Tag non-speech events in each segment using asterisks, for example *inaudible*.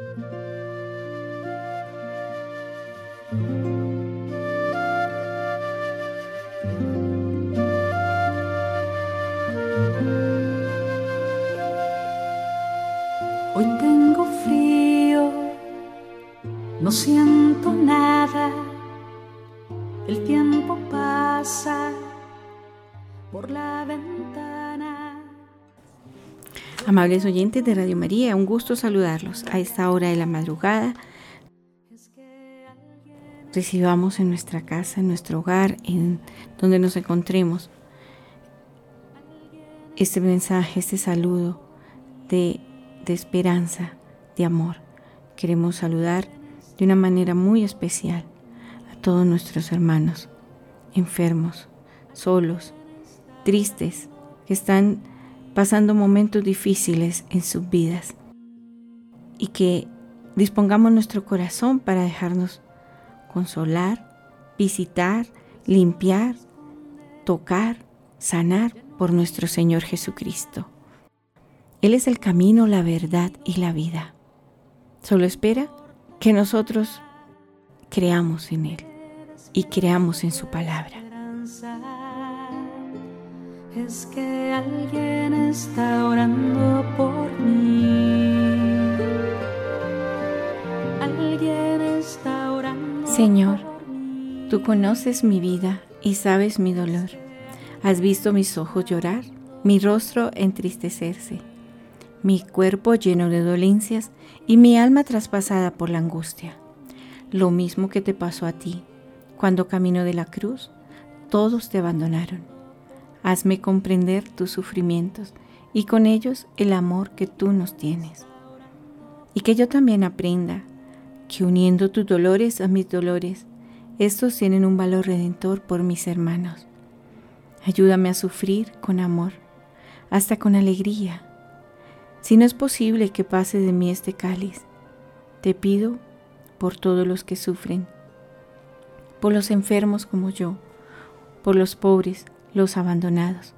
Hoy tengo frío, no siento nada, el tiempo pasa por la Amables oyentes de Radio María, un gusto saludarlos a esta hora de la madrugada. Recibamos en nuestra casa, en nuestro hogar, en donde nos encontremos, este mensaje, este saludo de de esperanza, de amor. Queremos saludar de una manera muy especial a todos nuestros hermanos enfermos, solos, tristes, que están pasando momentos difíciles en sus vidas y que dispongamos nuestro corazón para dejarnos consolar, visitar, limpiar, tocar, sanar por nuestro Señor Jesucristo. Él es el camino, la verdad y la vida. Solo espera que nosotros creamos en Él y creamos en su palabra. Es que alguien está orando por mí. Alguien está orando. Señor, tú conoces mi vida y sabes mi dolor. Has visto mis ojos llorar, mi rostro entristecerse mi cuerpo lleno de dolencias y mi alma traspasada por la angustia. Lo mismo que te pasó a ti, cuando camino de la cruz, todos te abandonaron. Hazme comprender tus sufrimientos y con ellos el amor que tú nos tienes. Y que yo también aprenda que uniendo tus dolores a mis dolores, estos tienen un valor redentor por mis hermanos. Ayúdame a sufrir con amor, hasta con alegría si no es posible que pase de mí este cáliz, te pido por todos los que sufren, por los enfermos como yo, por los pobres, los abandonados,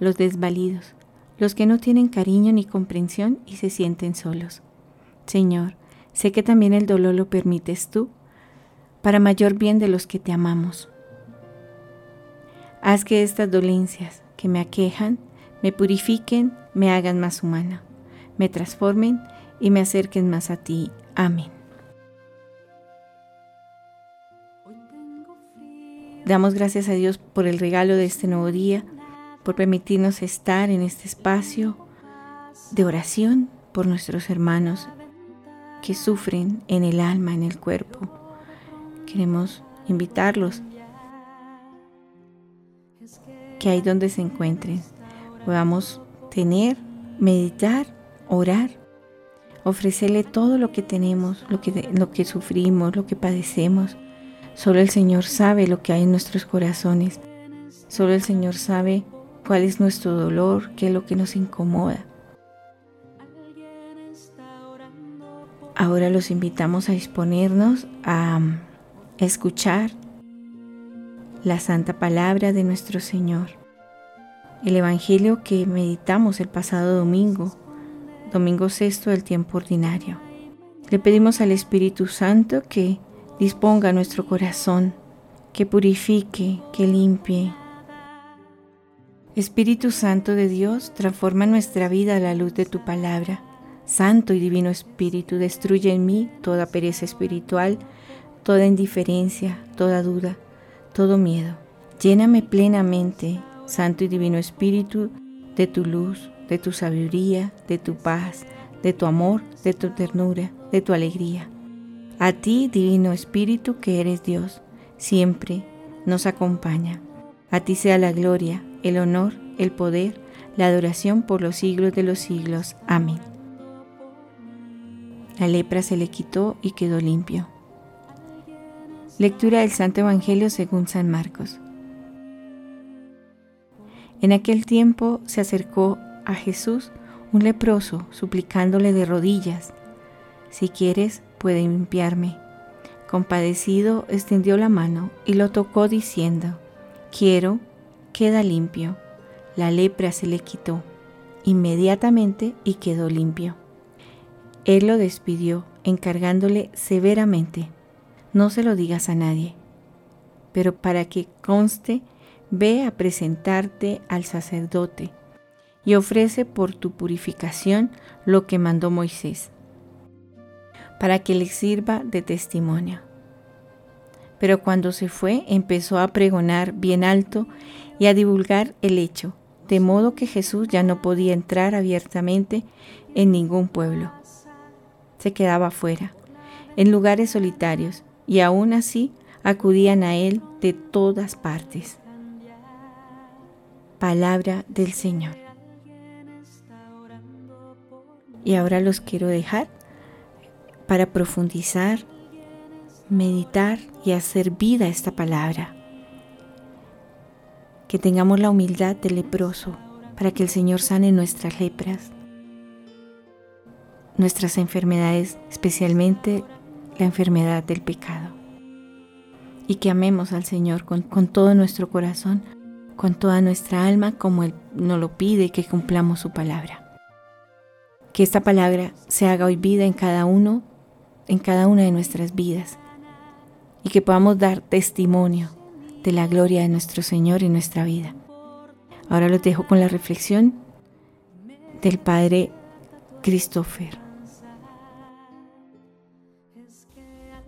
los desvalidos, los que no tienen cariño ni comprensión y se sienten solos. Señor, sé que también el dolor lo permites tú, para mayor bien de los que te amamos. Haz que estas dolencias que me aquejan me purifiquen, me hagan más humana me transformen y me acerquen más a ti. Amén. Damos gracias a Dios por el regalo de este nuevo día, por permitirnos estar en este espacio de oración por nuestros hermanos que sufren en el alma, en el cuerpo. Queremos invitarlos que ahí donde se encuentren podamos tener, meditar orar, ofrecerle todo lo que tenemos, lo que, lo que sufrimos, lo que padecemos. Solo el Señor sabe lo que hay en nuestros corazones. Solo el Señor sabe cuál es nuestro dolor, qué es lo que nos incomoda. Ahora los invitamos a disponernos a escuchar la santa palabra de nuestro Señor. El Evangelio que meditamos el pasado domingo domingo sexto del tiempo ordinario. Le pedimos al Espíritu Santo que disponga nuestro corazón, que purifique, que limpie. Espíritu Santo de Dios, transforma nuestra vida a la luz de tu palabra. Santo y Divino Espíritu, destruye en mí toda pereza espiritual, toda indiferencia, toda duda, todo miedo. Lléname plenamente, Santo y Divino Espíritu, de tu luz, de tu sabiduría, de tu paz, de tu amor, de tu ternura, de tu alegría. A ti, Divino Espíritu, que eres Dios, siempre nos acompaña. A ti sea la gloria, el honor, el poder, la adoración por los siglos de los siglos. Amén. La lepra se le quitó y quedó limpio. Lectura del Santo Evangelio según San Marcos. En aquel tiempo se acercó a Jesús un leproso suplicándole de rodillas, si quieres, puede limpiarme. Compadecido, extendió la mano y lo tocó diciendo, quiero, queda limpio. La lepra se le quitó inmediatamente y quedó limpio. Él lo despidió, encargándole severamente, no se lo digas a nadie, pero para que conste, ve a presentarte al sacerdote y ofrece por tu purificación lo que mandó Moisés, para que le sirva de testimonio. Pero cuando se fue empezó a pregonar bien alto y a divulgar el hecho, de modo que Jesús ya no podía entrar abiertamente en ningún pueblo. Se quedaba fuera, en lugares solitarios, y aún así acudían a él de todas partes. Palabra del Señor. Y ahora los quiero dejar para profundizar, meditar y hacer vida esta palabra. Que tengamos la humildad del leproso para que el Señor sane nuestras lepras, nuestras enfermedades, especialmente la enfermedad del pecado. Y que amemos al Señor con, con todo nuestro corazón, con toda nuestra alma, como Él nos lo pide, que cumplamos su palabra. Que esta palabra se haga hoy vida en cada uno, en cada una de nuestras vidas. Y que podamos dar testimonio de la gloria de nuestro Señor en nuestra vida. Ahora los dejo con la reflexión del Padre Christopher.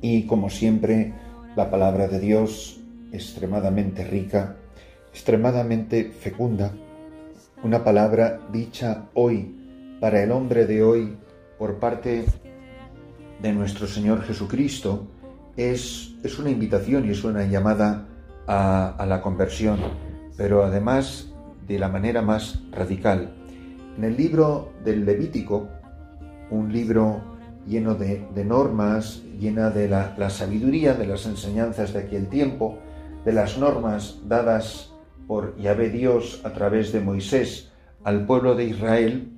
Y como siempre, la palabra de Dios, extremadamente rica, extremadamente fecunda, una palabra dicha hoy para el hombre de hoy por parte de nuestro Señor Jesucristo es, es una invitación y es una llamada a, la conversión, pero además de la manera más radical. En el libro del Levítico, un libro lleno de, normas, llena de la, la sabiduría, de las enseñanzas de aquel tiempo, de las normas dadas por Yahvé Dios a través de Moisés al pueblo de Israel,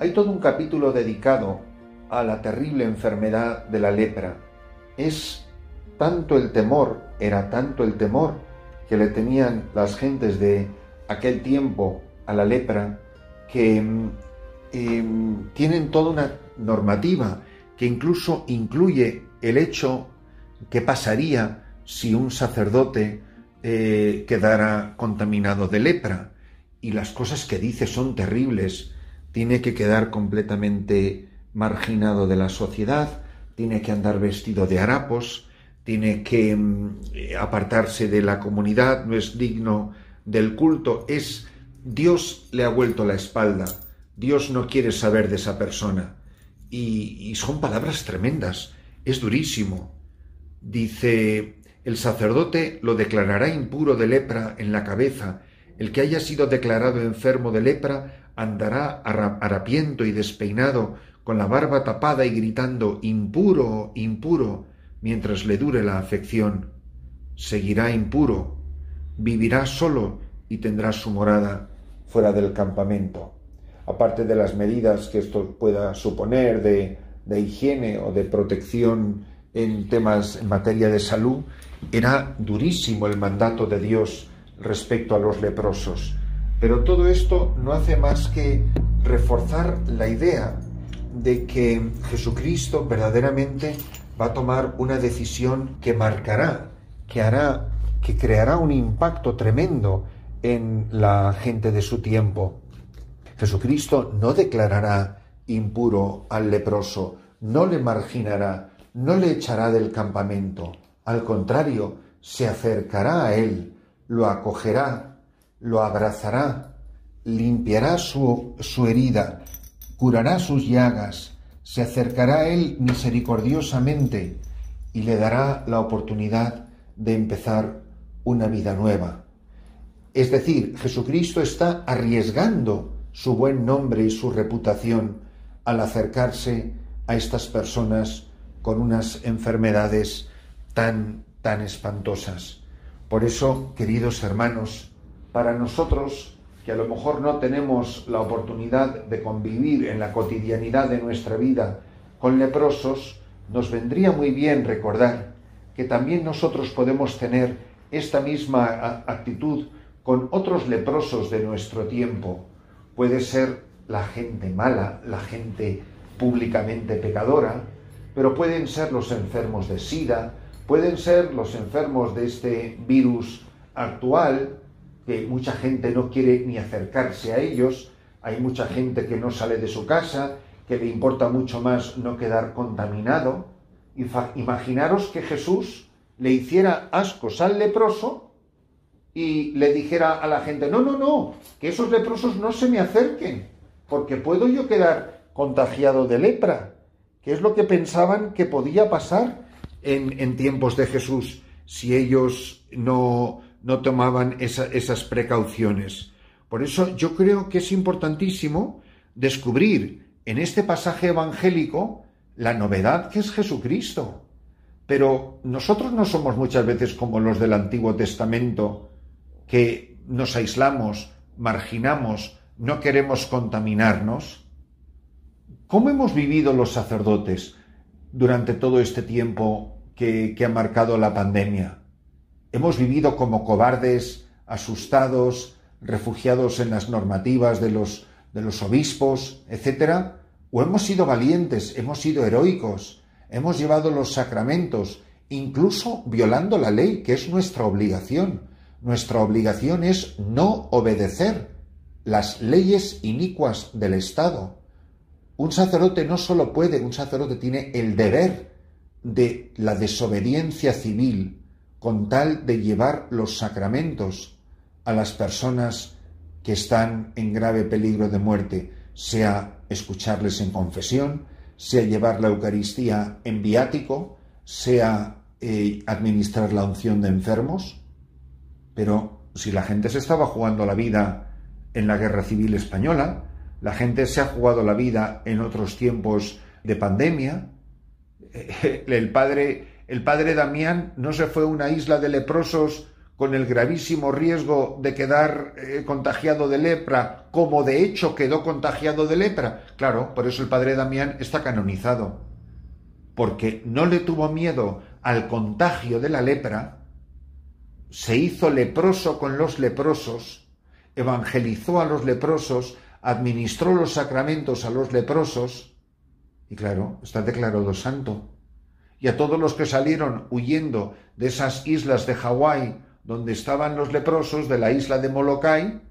hay todo un capítulo dedicado a la terrible enfermedad de la lepra. Es tanto el temor, era tanto el temor que le tenían las gentes de aquel tiempo a la lepra, que eh, tienen toda una normativa que incluso incluye el hecho que pasaría si un sacerdote eh, quedara contaminado de lepra. Y las cosas que dice son terribles tiene que quedar completamente marginado de la sociedad, tiene que andar vestido de harapos, tiene que mm, apartarse de la comunidad, no es digno del culto, es Dios le ha vuelto la espalda, Dios no quiere saber de esa persona. Y, y son palabras tremendas, es durísimo. Dice, el sacerdote lo declarará impuro de lepra en la cabeza, el que haya sido declarado enfermo de lepra andará harapiento y despeinado, con la barba tapada y gritando impuro, impuro, mientras le dure la afección. Seguirá impuro, vivirá solo y tendrá su morada fuera del campamento. Aparte de las medidas que esto pueda suponer de, de higiene o de protección en temas en materia de salud, era durísimo el mandato de Dios respecto a los leprosos. Pero todo esto no hace más que reforzar la idea de que Jesucristo verdaderamente va a tomar una decisión que marcará, que hará, que creará un impacto tremendo en la gente de su tiempo. Jesucristo no declarará impuro al leproso, no le marginará, no le echará del campamento. Al contrario, se acercará a él, lo acogerá lo abrazará, limpiará su, su herida, curará sus llagas, se acercará a él misericordiosamente y le dará la oportunidad de empezar una vida nueva. Es decir, Jesucristo está arriesgando su buen nombre y su reputación al acercarse a estas personas con unas enfermedades tan, tan espantosas. Por eso, queridos hermanos, para nosotros que a lo mejor no tenemos la oportunidad de convivir en la cotidianidad de nuestra vida con leprosos, nos vendría muy bien recordar que también nosotros podemos tener esta misma actitud con otros leprosos de nuestro tiempo. Puede ser la gente mala, la gente públicamente pecadora, pero pueden ser los enfermos de SIDA, pueden ser los enfermos de este virus actual, que mucha gente no quiere ni acercarse a ellos, hay mucha gente que no sale de su casa, que le importa mucho más no quedar contaminado. Imaginaros que Jesús le hiciera ascos al leproso y le dijera a la gente, no, no, no, que esos leprosos no se me acerquen, porque puedo yo quedar contagiado de lepra, que es lo que pensaban que podía pasar en, tiempos de Jesús si ellos no, no tomaban esas precauciones. Por eso yo creo que es importantísimo descubrir en este pasaje evangélico la novedad que es Jesucristo. Pero nosotros no somos muchas veces como los del Antiguo Testamento, que nos aislamos, marginamos, no queremos contaminarnos. ¿Cómo hemos vivido los sacerdotes durante todo este tiempo que, ha marcado la pandemia? ¿Hemos vivido como cobardes, asustados, refugiados en las normativas de los, obispos, etcétera? ¿O hemos sido valientes, hemos sido heroicos, hemos llevado los sacramentos, incluso violando la ley, que es nuestra obligación? Nuestra obligación es no obedecer las leyes inicuas del Estado. Un sacerdote no solo puede, un sacerdote tiene el deber de la desobediencia civil con tal de llevar los sacramentos a las personas que están en grave peligro de muerte, sea escucharles en confesión, sea llevar la Eucaristía en viático, sea eh, administrar la unción de enfermos. Pero si la gente se estaba jugando la vida en la Guerra Civil Española, la gente se ha jugado la vida en otros tiempos de pandemia, *laughs* el padre el padre Damián no se fue a una isla de leprosos con el gravísimo riesgo de quedar eh, contagiado de lepra, como de hecho quedó contagiado de lepra. Claro, por eso el padre Damián está canonizado, porque no le tuvo miedo al contagio de la lepra, se hizo leproso con los leprosos, evangelizó a los leprosos, administró los sacramentos a los leprosos, y claro, está declarado santo y a todos los que salieron huyendo de esas islas de Hawái donde estaban los leprosos de la isla de Molokai,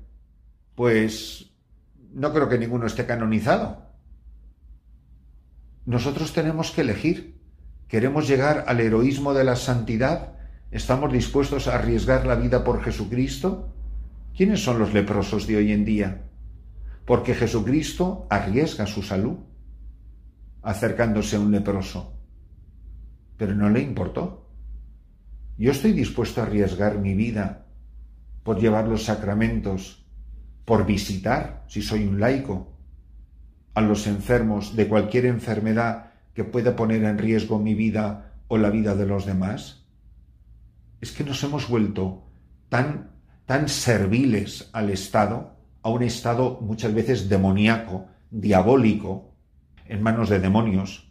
pues no creo que ninguno esté canonizado. Nosotros tenemos que elegir. ¿Queremos llegar al heroísmo de la santidad? ¿Estamos dispuestos a arriesgar la vida por Jesucristo? ¿Quiénes son los leprosos de hoy en día? Porque Jesucristo arriesga su salud acercándose a un leproso pero no le importó. Yo estoy dispuesto a arriesgar mi vida por llevar los sacramentos, por visitar, si soy un laico, a los enfermos de cualquier enfermedad que pueda poner en riesgo mi vida o la vida de los demás. Es que nos hemos vuelto tan, tan serviles al Estado, a un Estado muchas veces demoníaco, diabólico, en manos de demonios,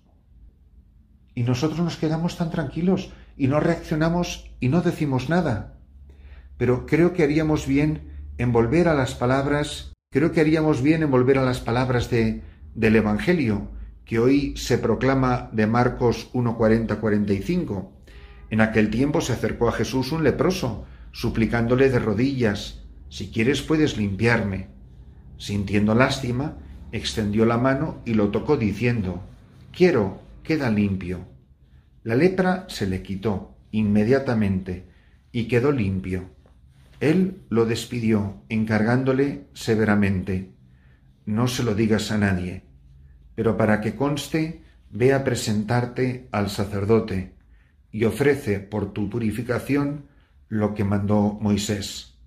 y nosotros nos quedamos tan tranquilos y no reaccionamos y no decimos nada. Pero creo que haríamos bien en volver a las palabras, creo que haríamos bien en volver a las palabras de, del Evangelio, que hoy se proclama de Marcos 1.40-45. En aquel tiempo se acercó a Jesús un leproso, suplicándole de rodillas, si quieres puedes limpiarme. Sintiendo lástima, extendió la mano y lo tocó diciendo, quiero, queda limpio. La lepra se le quitó inmediatamente y quedó limpio. Él lo despidió, encargándole severamente, no se lo digas a nadie, pero para que conste, ve a presentarte al sacerdote y ofrece por tu purificación lo que mandó Moisés.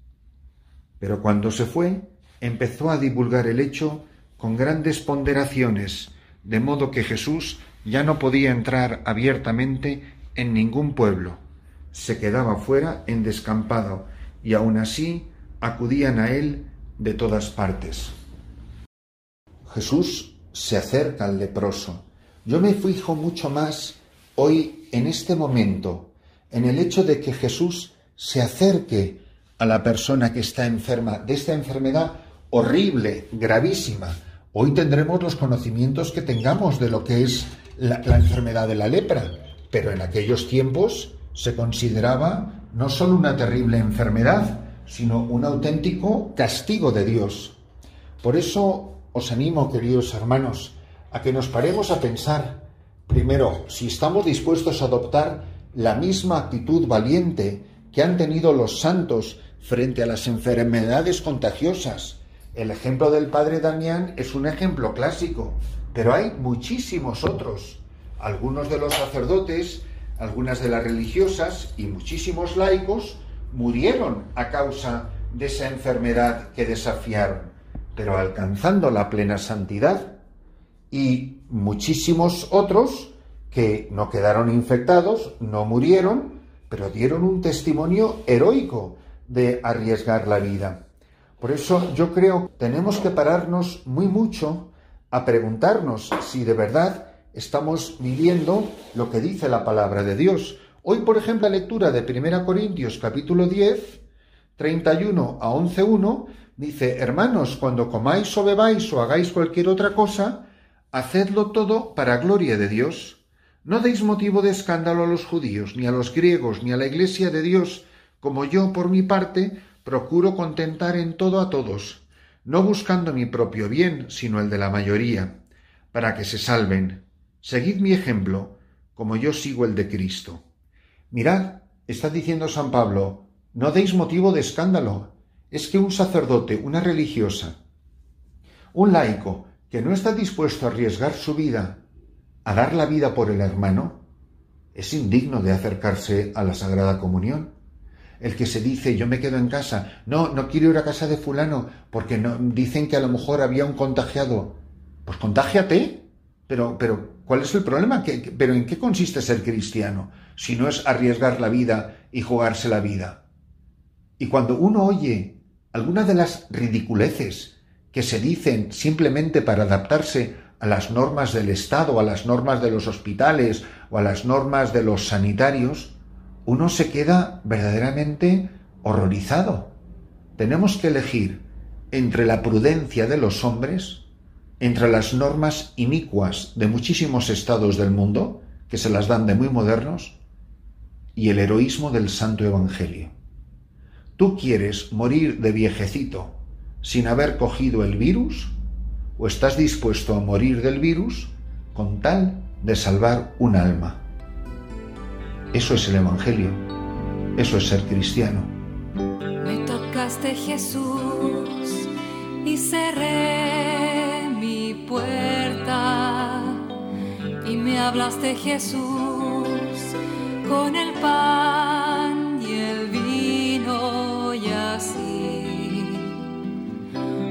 Pero cuando se fue, empezó a divulgar el hecho con grandes ponderaciones, de modo que Jesús ya no podía entrar abiertamente en ningún pueblo. Se quedaba fuera en descampado y aun así acudían a él de todas partes. Jesús se acerca al leproso. Yo me fijo mucho más hoy en este momento en el hecho de que Jesús se acerque a la persona que está enferma de esta enfermedad horrible, gravísima, Hoy tendremos los conocimientos que tengamos de lo que es la, enfermedad de la lepra, pero en aquellos tiempos se consideraba no solo una terrible enfermedad, sino un auténtico castigo de Dios. Por eso os animo, queridos hermanos, a que nos paremos a pensar, primero, si estamos dispuestos a adoptar la misma actitud valiente que han tenido los santos frente a las enfermedades contagiosas. El ejemplo del padre Damián es un ejemplo clásico, pero hay muchísimos otros. Algunos de los sacerdotes, algunas de las religiosas y muchísimos laicos murieron a causa de esa enfermedad que desafiaron, pero alcanzando la plena santidad. Y muchísimos otros que no quedaron infectados, no murieron, pero dieron un testimonio heroico de arriesgar la vida. Por eso yo creo que tenemos que pararnos muy mucho a preguntarnos si de verdad estamos viviendo lo que dice la palabra de Dios. Hoy, por ejemplo, la lectura de 1 Corintios capítulo 10, 31 a 11.1, dice, hermanos, cuando comáis o bebáis o hagáis cualquier otra cosa, hacedlo todo para gloria de Dios. No deis motivo de escándalo a los judíos, ni a los griegos, ni a la Iglesia de Dios, como yo, por mi parte, procuro contentar en todo a todos, no buscando mi propio bien, sino el de la mayoría, para que se salven. Seguid mi ejemplo, como yo sigo el de Cristo. Mirad, está diciendo San Pablo, no deis motivo de escándalo. Es que un sacerdote, una religiosa, un laico, que no está dispuesto a arriesgar su vida a dar la vida por el hermano, es indigno de acercarse a la Sagrada Comunión. El que se dice, yo me quedo en casa, no, no quiero ir a casa de fulano, porque no, dicen que a lo mejor había un contagiado. Pues contágiate. Pero, pero, ¿cuál es el problema? ¿Pero en qué consiste ser cristiano? Si no es arriesgar la vida y jugarse la vida. Y cuando uno oye algunas de las ridiculeces que se dicen simplemente para adaptarse a las normas del Estado, a las normas de los hospitales o a las normas de los sanitarios, uno se queda verdaderamente horrorizado. Tenemos que elegir entre la prudencia de los hombres, entre las normas inicuas de muchísimos estados del mundo, que se las dan de muy modernos, y el heroísmo del Santo Evangelio. ¿Tú quieres morir de viejecito sin haber cogido el virus? o estás dispuesto a morir del virus con tal de salvar un alma. Eso es el Evangelio, eso es ser cristiano. Me tocaste Jesús y cerré mi puerta. Y me hablaste Jesús con el pan y el vino y así,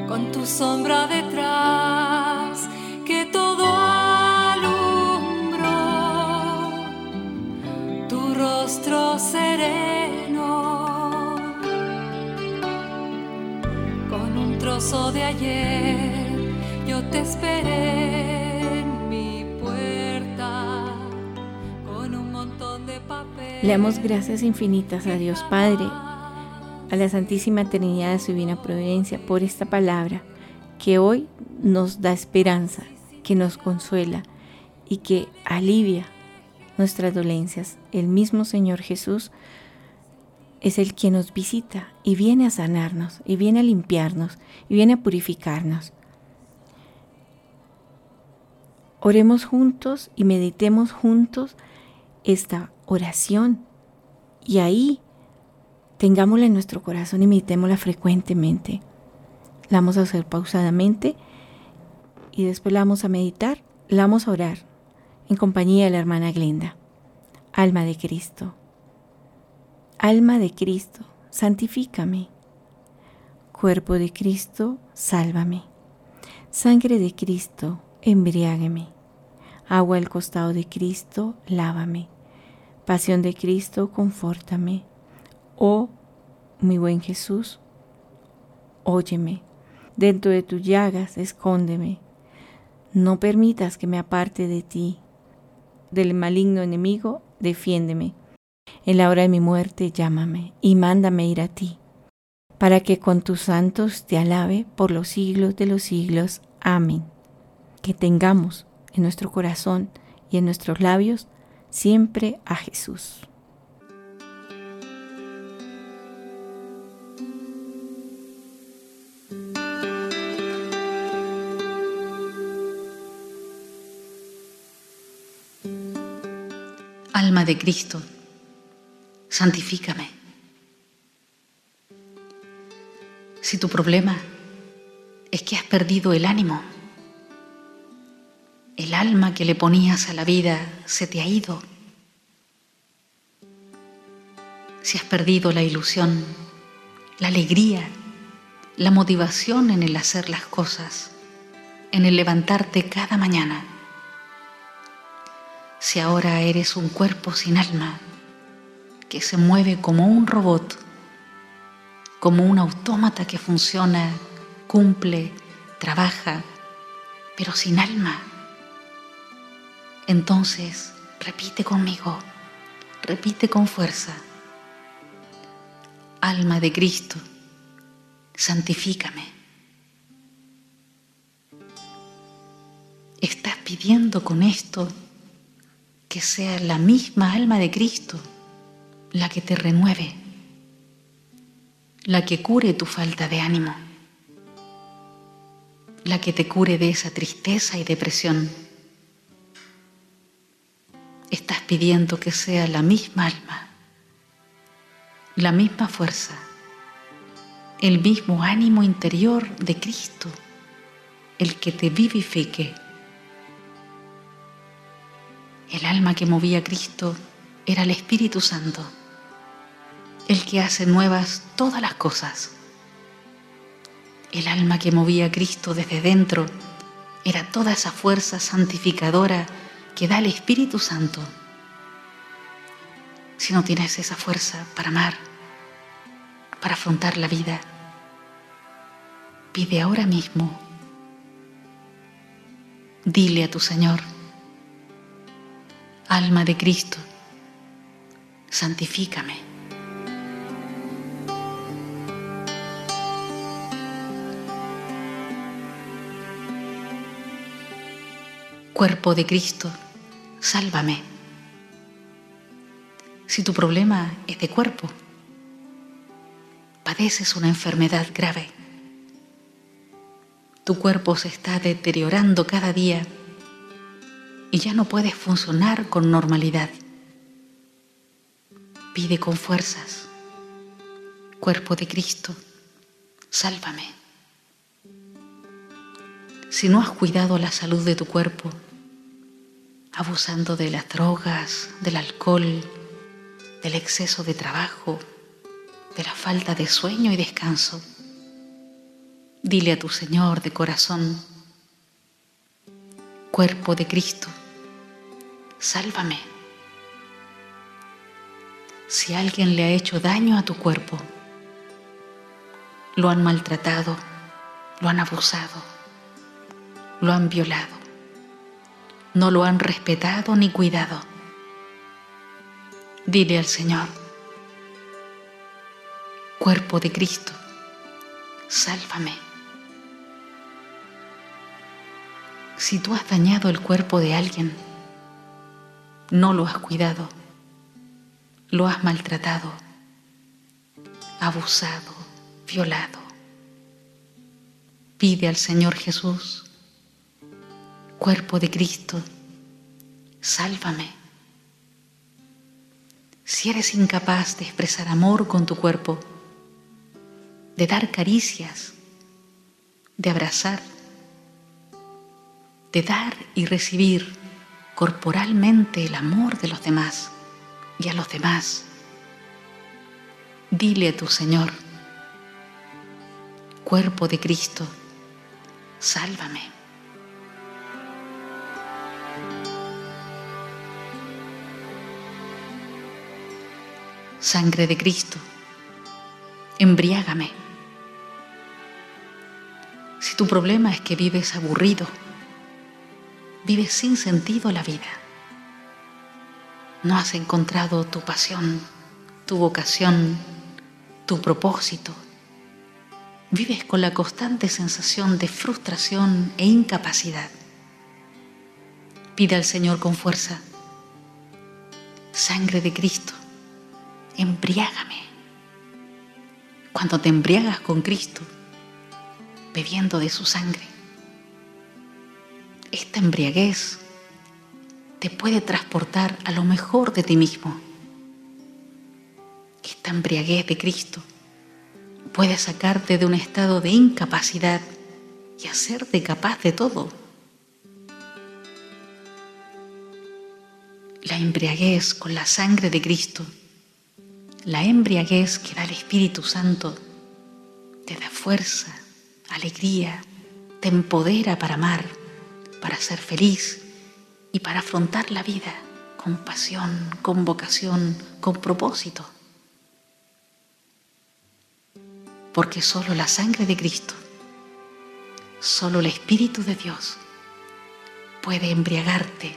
con tu sombra detrás sereno con un trozo de ayer yo te esperé en mi puerta con un montón de papel le damos gracias infinitas a Dios Padre a la Santísima Trinidad de su Divina Providencia por esta palabra que hoy nos da esperanza, que nos consuela y que alivia nuestras dolencias. El mismo Señor Jesús es el que nos visita y viene a sanarnos, y viene a limpiarnos, y viene a purificarnos. Oremos juntos y meditemos juntos esta oración. Y ahí tengámosla en nuestro corazón y meditémosla frecuentemente. La vamos a hacer pausadamente y después la vamos a meditar, la vamos a orar en compañía de la hermana Glenda. Alma de Cristo, alma de Cristo, santifícame. Cuerpo de Cristo, sálvame. Sangre de Cristo, embriágueme. Agua al costado de Cristo, lávame. Pasión de Cristo, confórtame. Oh, mi buen Jesús, óyeme. Dentro de tus llagas, escóndeme. No permitas que me aparte de ti del maligno enemigo, defiéndeme. En la hora de mi muerte, llámame y mándame ir a ti, para que con tus santos te alabe por los siglos de los siglos. Amén. Que tengamos en nuestro corazón y en nuestros labios siempre a Jesús. De Cristo, santifícame. Si tu problema es que has perdido el ánimo, el alma que le ponías a la vida se te ha ido. Si has perdido la ilusión, la alegría, la motivación en el hacer las cosas, en el levantarte cada mañana. Si ahora eres un cuerpo sin alma, que se mueve como un robot, como un autómata que funciona, cumple, trabaja, pero sin alma entonces, repite conmigo, repite con fuerza. Alma de Cristo, santifícame. Estás pidiendo con esto que sea la misma alma de Cristo la que te renueve, la que cure tu falta de ánimo, la que te cure de esa tristeza y depresión estás pidiendo que sea la misma alma, la misma fuerza, el mismo ánimo interior de Cristo, el que te vivifique. El alma que movía a Cristo era el Espíritu Santo, el que hace nuevas todas las cosas. El alma que movía a Cristo desde dentro era toda esa fuerza santificadora que da el Espíritu Santo. Si no tienes esa fuerza para amar, para afrontar la vida, pide ahora mismo. Dile a tu Señor, alma de Cristo, santifícame. Cuerpo de Cristo, sálvame. Si tu problema es de cuerpo, padeces una enfermedad grave, tu cuerpo se está deteriorando cada día y ya no puedes funcionar con normalidad. Pide con fuerzas, cuerpo de Cristo, sálvame. Si no has cuidado la salud de tu cuerpo, abusando de las drogas, del alcohol, del exceso de trabajo, de la falta de sueño y descanso. Dile a tu Señor de corazón, cuerpo de Cristo, sálvame. Si alguien le ha hecho daño a tu cuerpo, lo han maltratado, lo han abusado, lo han violado no lo han respetado ni cuidado. Dile al Señor, cuerpo de Cristo, sálvame. Si tú has dañado el cuerpo de alguien, no lo has cuidado, lo has maltratado, abusado, violado, pide al Señor Jesús cuerpo de Cristo, sálvame. Si eres incapaz de expresar amor con tu cuerpo, de dar caricias, de abrazar, de dar y recibir corporalmente el amor de los demás y a los demás, dile a tu Señor, cuerpo de Cristo, sálvame. sangre de Cristo, embriágame. Si tu problema es que vives aburrido, vives sin sentido la vida, no has encontrado tu pasión, tu vocación, tu propósito, vives con la constante sensación de frustración e incapacidad. Pide al Señor con fuerza, sangre de Cristo, embriágame. Cuando te embriagas con Cristo, bebiendo de su sangre, esta embriaguez te puede transportar a lo mejor de ti mismo. Esta embriaguez de Cristo puede sacarte de un estado de incapacidad y hacerte capaz de todo. La embriaguez con la sangre de Cristo, la embriaguez que da el Espíritu Santo, te da fuerza, alegría, te empodera para amar, para ser feliz y para afrontar la vida con pasión, con vocación, con propósito. Porque solo la sangre de Cristo, solo el Espíritu de Dios puede embriagarte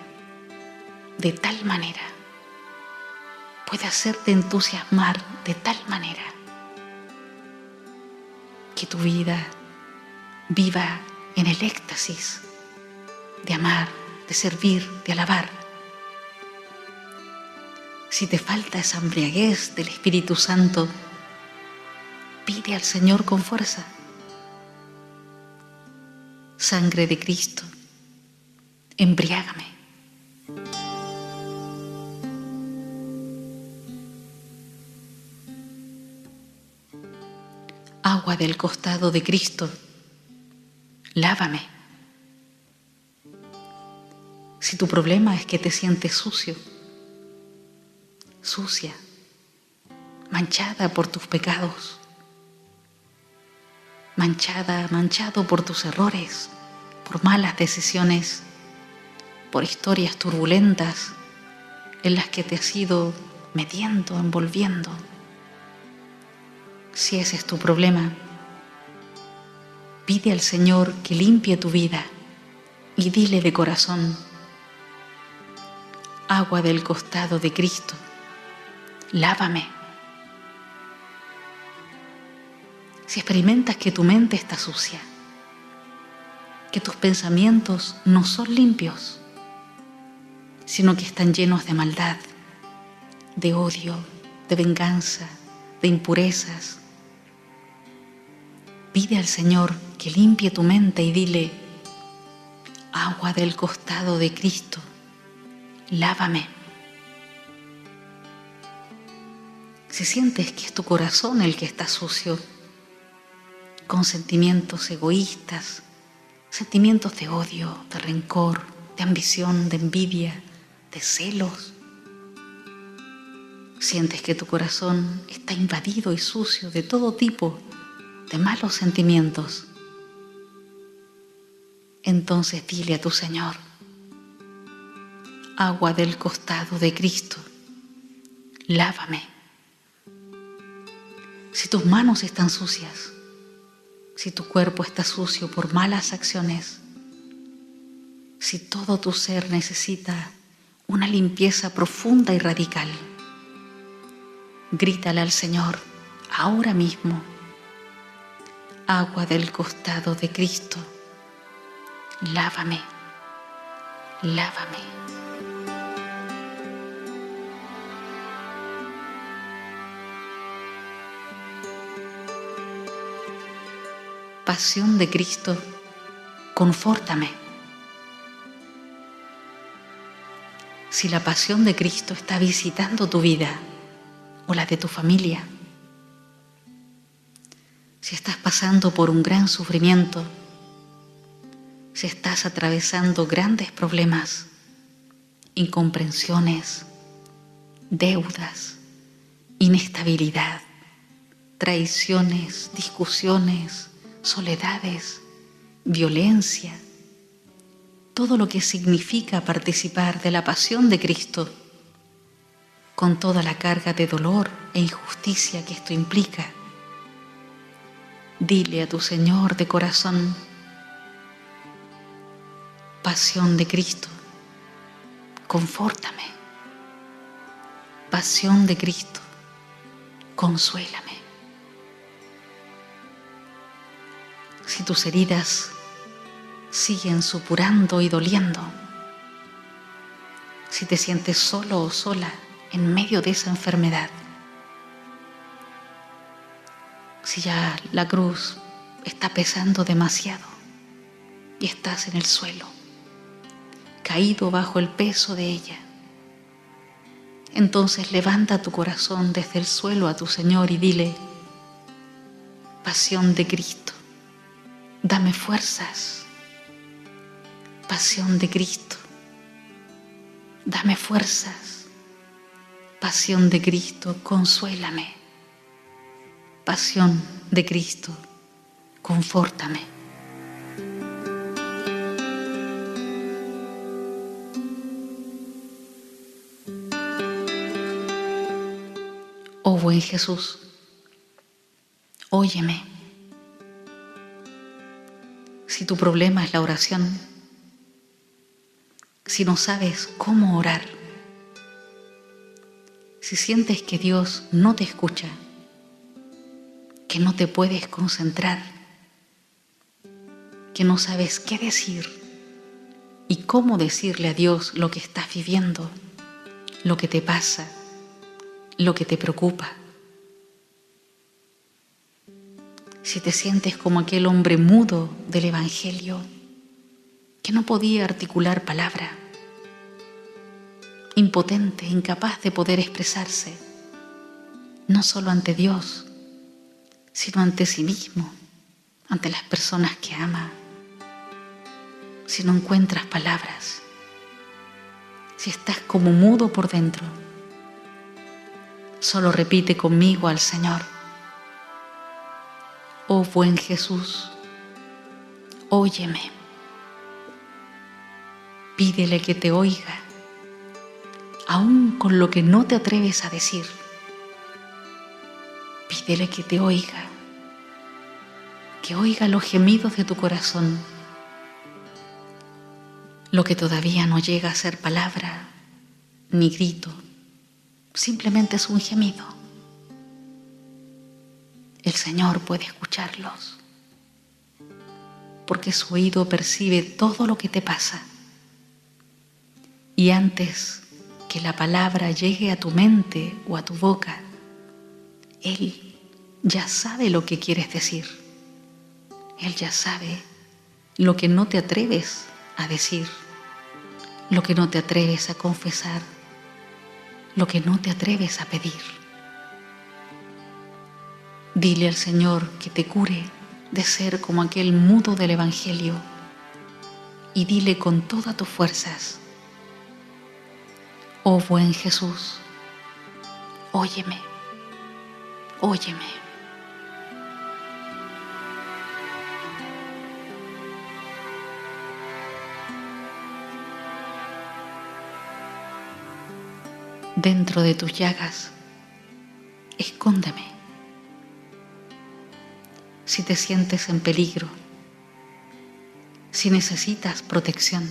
de tal manera, puede hacerte entusiasmar de tal manera que tu vida viva en el éxtasis de amar, de servir, de alabar. Si te falta esa embriaguez del Espíritu Santo, pide al Señor con fuerza. Sangre de Cristo, embriágame. Agua del costado de Cristo, lávame. Si tu problema es que te sientes sucio, sucia, manchada por tus pecados, manchada, manchado por tus errores, por malas decisiones, por historias turbulentas en las que te has ido metiendo, envolviendo. Si ese es tu problema, pide al Señor que limpie tu vida y dile de corazón, agua del costado de Cristo, lávame. Si experimentas que tu mente está sucia, que tus pensamientos no son limpios, sino que están llenos de maldad, de odio, de venganza, de impurezas, pide al Señor que limpie tu mente y dile, agua del costado de Cristo, lávame. Si sientes que es tu corazón el que está sucio, con sentimientos egoístas, sentimientos de odio, de rencor, de ambición, de envidia, de celos, sientes que tu corazón está invadido y sucio de todo tipo de malos sentimientos, entonces dile a tu Señor, agua del costado de Cristo, lávame. Si tus manos están sucias, si tu cuerpo está sucio por malas acciones, si todo tu ser necesita una limpieza profunda y radical, grítale al Señor ahora mismo, agua del costado de Cristo, lávame, lávame. Pasión de Cristo, confórtame. Si la pasión de Cristo está visitando tu vida o la de tu familia, si estás pasando por un gran sufrimiento, si estás atravesando grandes problemas, incomprensiones, deudas, inestabilidad, traiciones, discusiones, soledades, violencia, todo lo que significa participar de la pasión de Cristo, con toda la carga de dolor e injusticia que esto implica. Dile a tu Señor de corazón, pasión de Cristo, confórtame. Pasión de Cristo, consuélame. Si tus heridas siguen supurando y doliendo, si te sientes solo o sola en medio de esa enfermedad, si ya la cruz está pesando demasiado y estás en el suelo, caído bajo el peso de ella. Entonces levanta tu corazón desde el suelo a tu Señor y dile, pasión de Cristo, dame fuerzas. Pasión de Cristo, dame fuerzas. Pasión de Cristo, consuélame. Pasión de Cristo, confórtame. Oh buen Jesús, óyeme. Si tu problema es la oración, si no sabes cómo orar, si sientes que Dios no te escucha, que no te puedes concentrar, que no sabes qué decir y cómo decirle a Dios lo que estás viviendo, lo que te pasa, lo que te preocupa. Si te sientes como aquel hombre mudo del Evangelio, que no podía articular palabra, impotente, incapaz de poder expresarse, no solo ante Dios, sino ante sí mismo, ante las personas que ama. Si no encuentras palabras, si estás como mudo por dentro, solo repite conmigo al Señor. Oh buen Jesús, óyeme. Pídele que te oiga, aun con lo que no te atreves a decir. Pídele que te oiga, que oiga los gemidos de tu corazón, lo que todavía no llega a ser palabra ni grito, simplemente es un gemido. El Señor puede escucharlos, porque su oído percibe todo lo que te pasa. Y antes que la palabra llegue a tu mente o a tu boca, Él ya sabe lo que quieres decir. Él ya sabe lo que no te atreves a decir, lo que no te atreves a confesar, lo que no te atreves a pedir. Dile al Señor que te cure de ser como aquel mudo del Evangelio y dile con todas tus fuerzas, oh buen Jesús, óyeme, óyeme. Dentro de tus llagas, escóndeme. Si te sientes en peligro, si necesitas protección,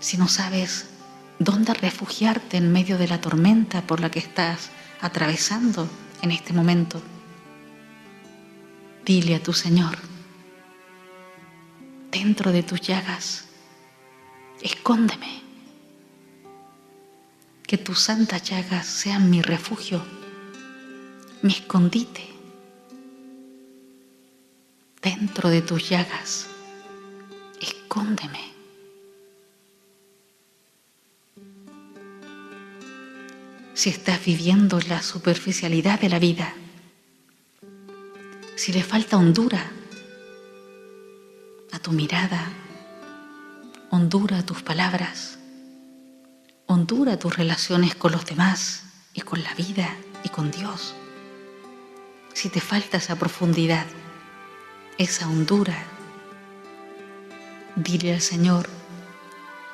si no sabes dónde refugiarte en medio de la tormenta por la que estás atravesando en este momento. Dile a tu Señor, dentro de tus llagas, escóndeme, que tus santas llagas sean mi refugio, mi escondite. Dentro de tus llagas, escóndeme. si estás viviendo la superficialidad de la vida, si le falta hondura a tu mirada, hondura a tus palabras, hondura tus relaciones con los demás y con la vida y con Dios, si te falta esa profundidad, esa hondura, dile al Señor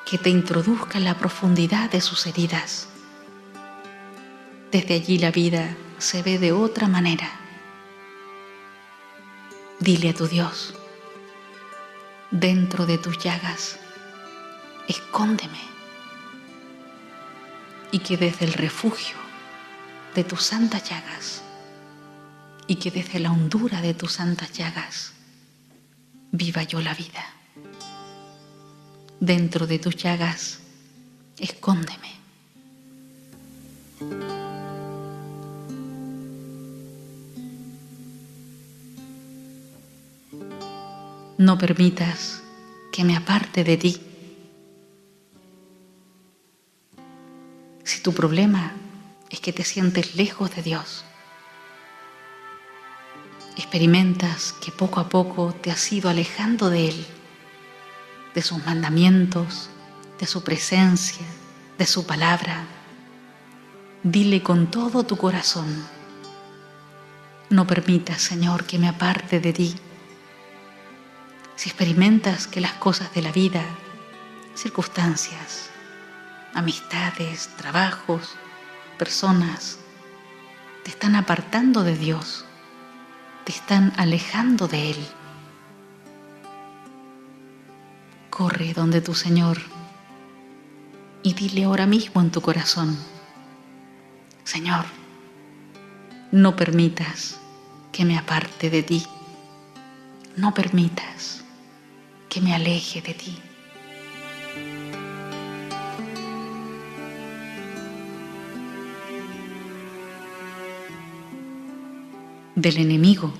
que te introduzca en la profundidad de sus heridas. Desde allí la vida se ve de otra manera. Dile a tu Dios, dentro de tus llagas, escóndeme. Y que desde el refugio de tus santas llagas y que desde la hondura de tus santas llagas viva yo la vida. Dentro de tus llagas, escóndeme. No permitas que me aparte de ti. Si tu problema es que te sientes lejos de Dios, experimentas que poco a poco te has ido alejando de Él, de sus mandamientos, de su presencia, de su palabra. Dile con todo tu corazón, no permitas, Señor, que me aparte de ti. Si experimentas que las cosas de la vida, circunstancias, amistades, trabajos, personas, te están apartando de Dios, están alejando de Él. Corre donde tu Señor y dile ahora mismo en tu corazón, Señor, no permitas que me aparte de ti, no permitas que me aleje de ti. Del enemigo.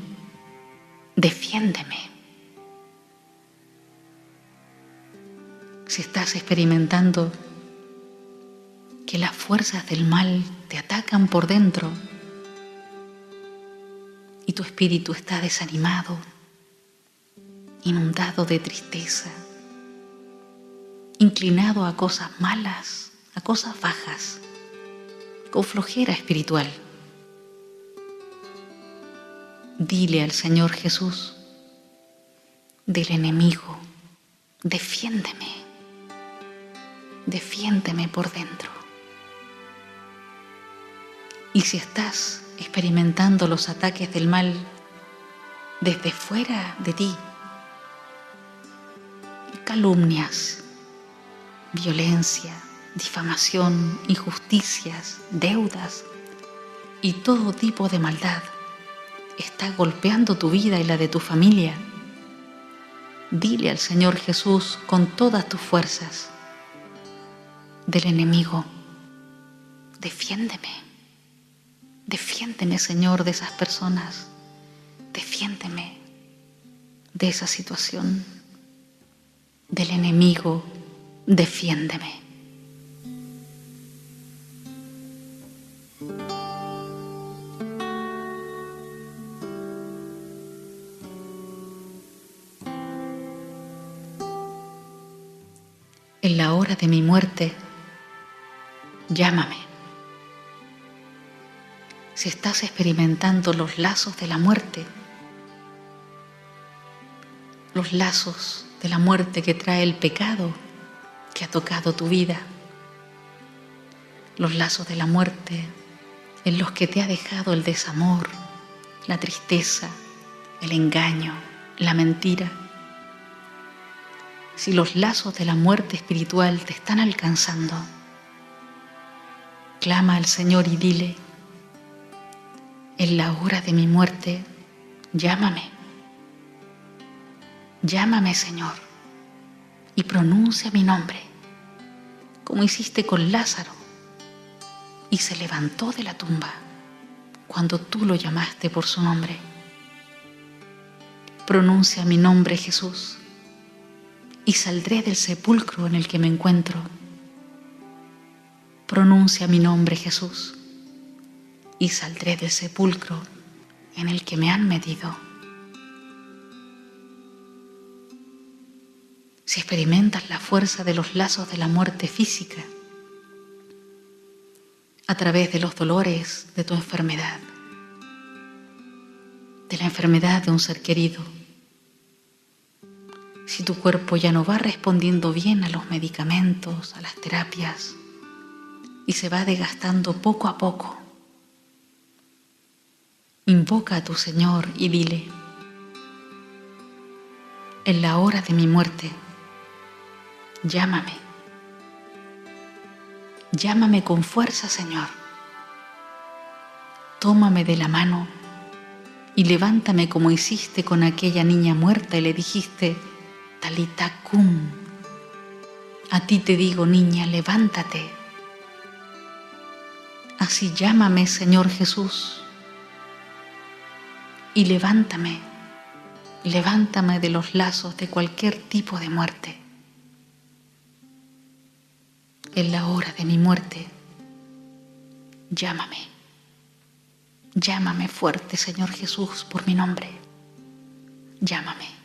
Defiéndeme. Si estás experimentando que las fuerzas del mal te atacan por dentro y tu espíritu está desanimado, inundado de tristeza, inclinado a cosas malas, a cosas bajas, con flojera espiritual Dile al Señor Jesús, del enemigo, defiéndeme, defiéndeme por dentro. Y si estás experimentando los ataques del mal desde fuera de ti, calumnias, violencia, difamación, injusticias, deudas y todo tipo de maldad, está golpeando tu vida y la de tu familia, dile al Señor Jesús con todas tus fuerzas del enemigo, defiéndeme, defiéndeme Señor de esas personas, defiéndeme de esa situación, del enemigo, defiéndeme. En la hora de mi muerte, llámame. Si estás experimentando los lazos de la muerte, los lazos de la muerte que trae el pecado que ha tocado tu vida, los lazos de la muerte en los que te ha dejado el desamor, la tristeza, el engaño, la mentira si los lazos de la muerte espiritual te están alcanzando. Clama al Señor y dile, en la hora de mi muerte, llámame. Llámame, Señor, y pronuncia mi nombre, como hiciste con Lázaro, y se levantó de la tumba cuando tú lo llamaste por su nombre. Pronuncia mi nombre, Jesús y saldré del sepulcro en el que me encuentro. Pronuncia mi nombre Jesús y saldré del sepulcro en el que me han medido. Si experimentas la fuerza de los lazos de la muerte física, a través de los dolores de tu enfermedad, de la enfermedad de un ser querido, si tu cuerpo ya no va respondiendo bien a los medicamentos, a las terapias, y se va desgastando poco a poco, invoca a tu Señor y dile, en la hora de mi muerte, llámame, llámame con fuerza, Señor, tómame de la mano y levántame como hiciste con aquella niña muerta y le dijiste, Talita cum. A ti te digo, niña, levántate. Así llámame, Señor Jesús, y levántame, levántame de los lazos de cualquier tipo de muerte. En la hora de mi muerte, llámame. Llámame fuerte, Señor Jesús, por mi nombre. Llámame.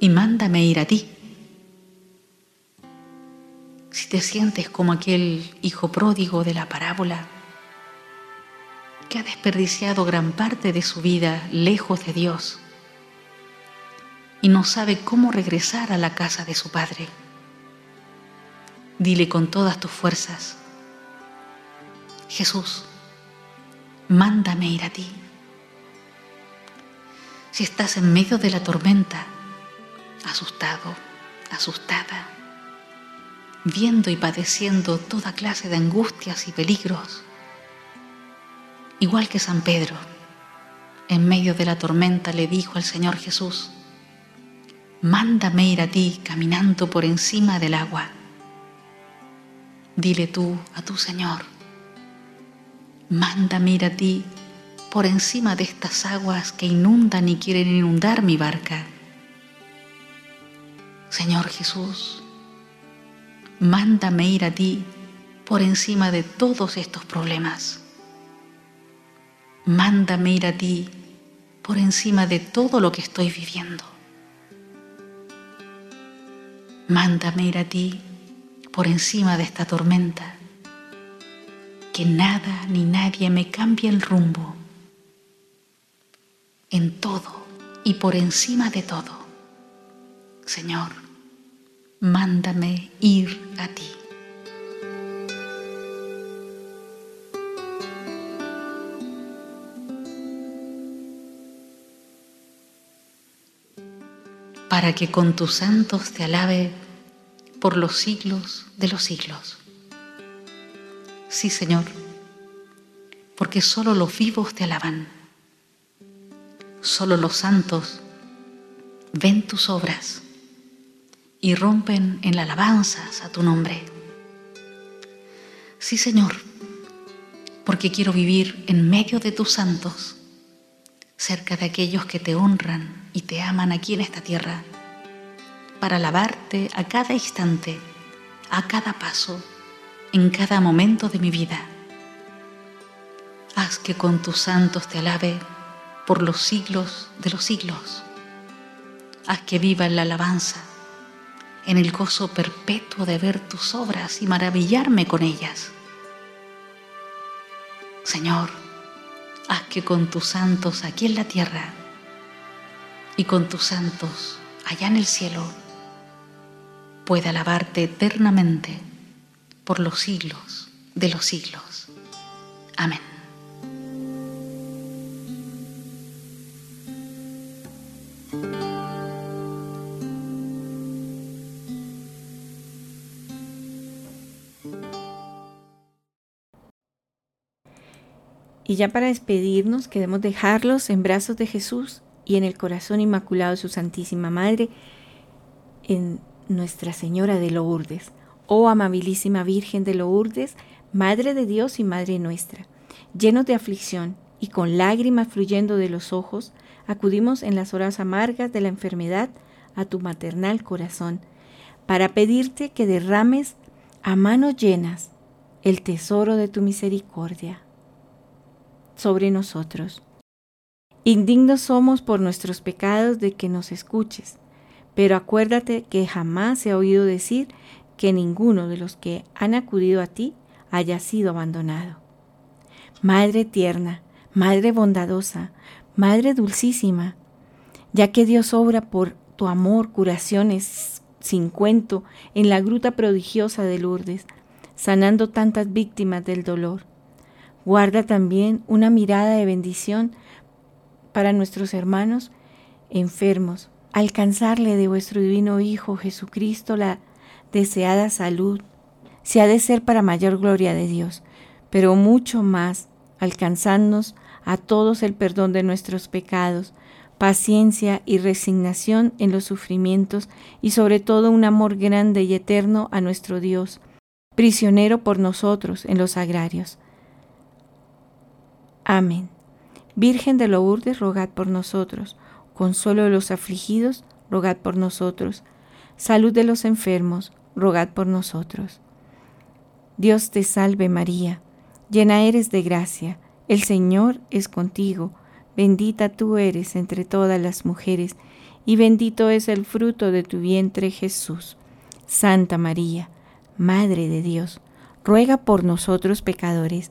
Y mándame ir a ti. Si te sientes como aquel hijo pródigo de la parábola, que ha desperdiciado gran parte de su vida lejos de Dios y no sabe cómo regresar a la casa de su padre Dile con todas tus fuerzas, Jesús, mándame ir a ti. Si estás en medio de la tormenta, asustado, asustada, viendo y padeciendo toda clase de angustias y peligros, igual que San Pedro, en medio de la tormenta le dijo al Señor Jesús, mándame ir a ti caminando por encima del agua. Dile tú a tu Señor, mándame ir a ti por encima de estas aguas que inundan y quieren inundar mi barca. Señor Jesús, mándame ir a ti por encima de todos estos problemas. Mándame ir a ti por encima de todo lo que estoy viviendo. Mándame ir a ti por encima de esta tormenta. Que nada ni nadie me cambie el rumbo. En todo y por encima de todo. Señor, mándame ir a ti. para que con tus santos te alabe por los siglos de los siglos. Sí, Señor, porque solo los vivos te alaban, solo los santos ven tus obras y rompen en alabanzas a tu nombre. Sí, Señor, porque quiero vivir en medio de tus santos, cerca de aquellos que te honran y te aman aquí en esta tierra para alabarte a cada instante, a cada paso, en cada momento de mi vida. Haz que con tus santos te alabe por los siglos de los siglos. Haz que viva en la alabanza, en el gozo perpetuo de ver tus obras y maravillarme con ellas. Señor, haz que con tus santos aquí en la tierra y con tus santos allá en el cielo, pueda alabarte eternamente por los siglos de los siglos. Amén. Y ya para despedirnos, queremos dejarlos en brazos de Jesús y en el corazón inmaculado de su Santísima Madre, en nuestra Señora de Lourdes. Oh amabilísima Virgen de Lourdes, Madre de Dios y Madre nuestra, llenos de aflicción y con lágrimas fluyendo de los ojos, acudimos en las horas amargas de la enfermedad a tu maternal corazón, para pedirte que derrames a manos llenas el tesoro de tu misericordia sobre nosotros. Indignos somos por nuestros pecados de que nos escuches pero acuérdate que jamás se ha oído decir que ninguno de los que han acudido a ti haya sido abandonado. Madre tierna, Madre bondadosa, Madre dulcísima, ya que Dios obra por tu amor curaciones sin cuento en la gruta prodigiosa de Lourdes, sanando tantas víctimas del dolor. Guarda también una mirada de bendición para nuestros hermanos enfermos, alcanzarle de vuestro divino Hijo Jesucristo la deseada salud, si ha de ser para mayor gloria de Dios, pero mucho más, alcanzándonos a todos el perdón de nuestros pecados, paciencia y resignación en los sufrimientos y sobre todo un amor grande y eterno a nuestro Dios, prisionero por nosotros en los agrarios. Amén. Virgen de Lourdes, rogad por nosotros. Consuelo de los afligidos, rogad por nosotros. Salud de los enfermos, rogad por nosotros. Dios te salve María, llena eres de gracia, el Señor es contigo, bendita tú eres entre todas las mujeres, y bendito es el fruto de tu vientre Jesús. Santa María, Madre de Dios, ruega por nosotros pecadores,